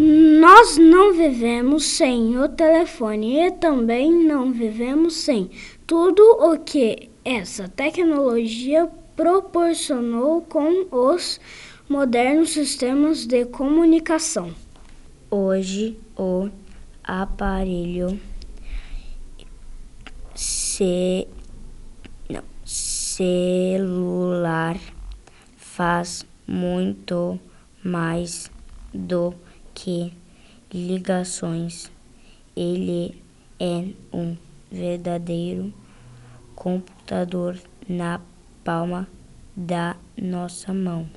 Nós não vivemos sem o telefone e também não vivemos sem tudo o que essa tecnologia proporcionou com os modernos sistemas de comunicação. Hoje, o aparelho ce... Não, celular faz muito mais do que ligações. Ele é um verdadeiro computador na palma da nossa mão.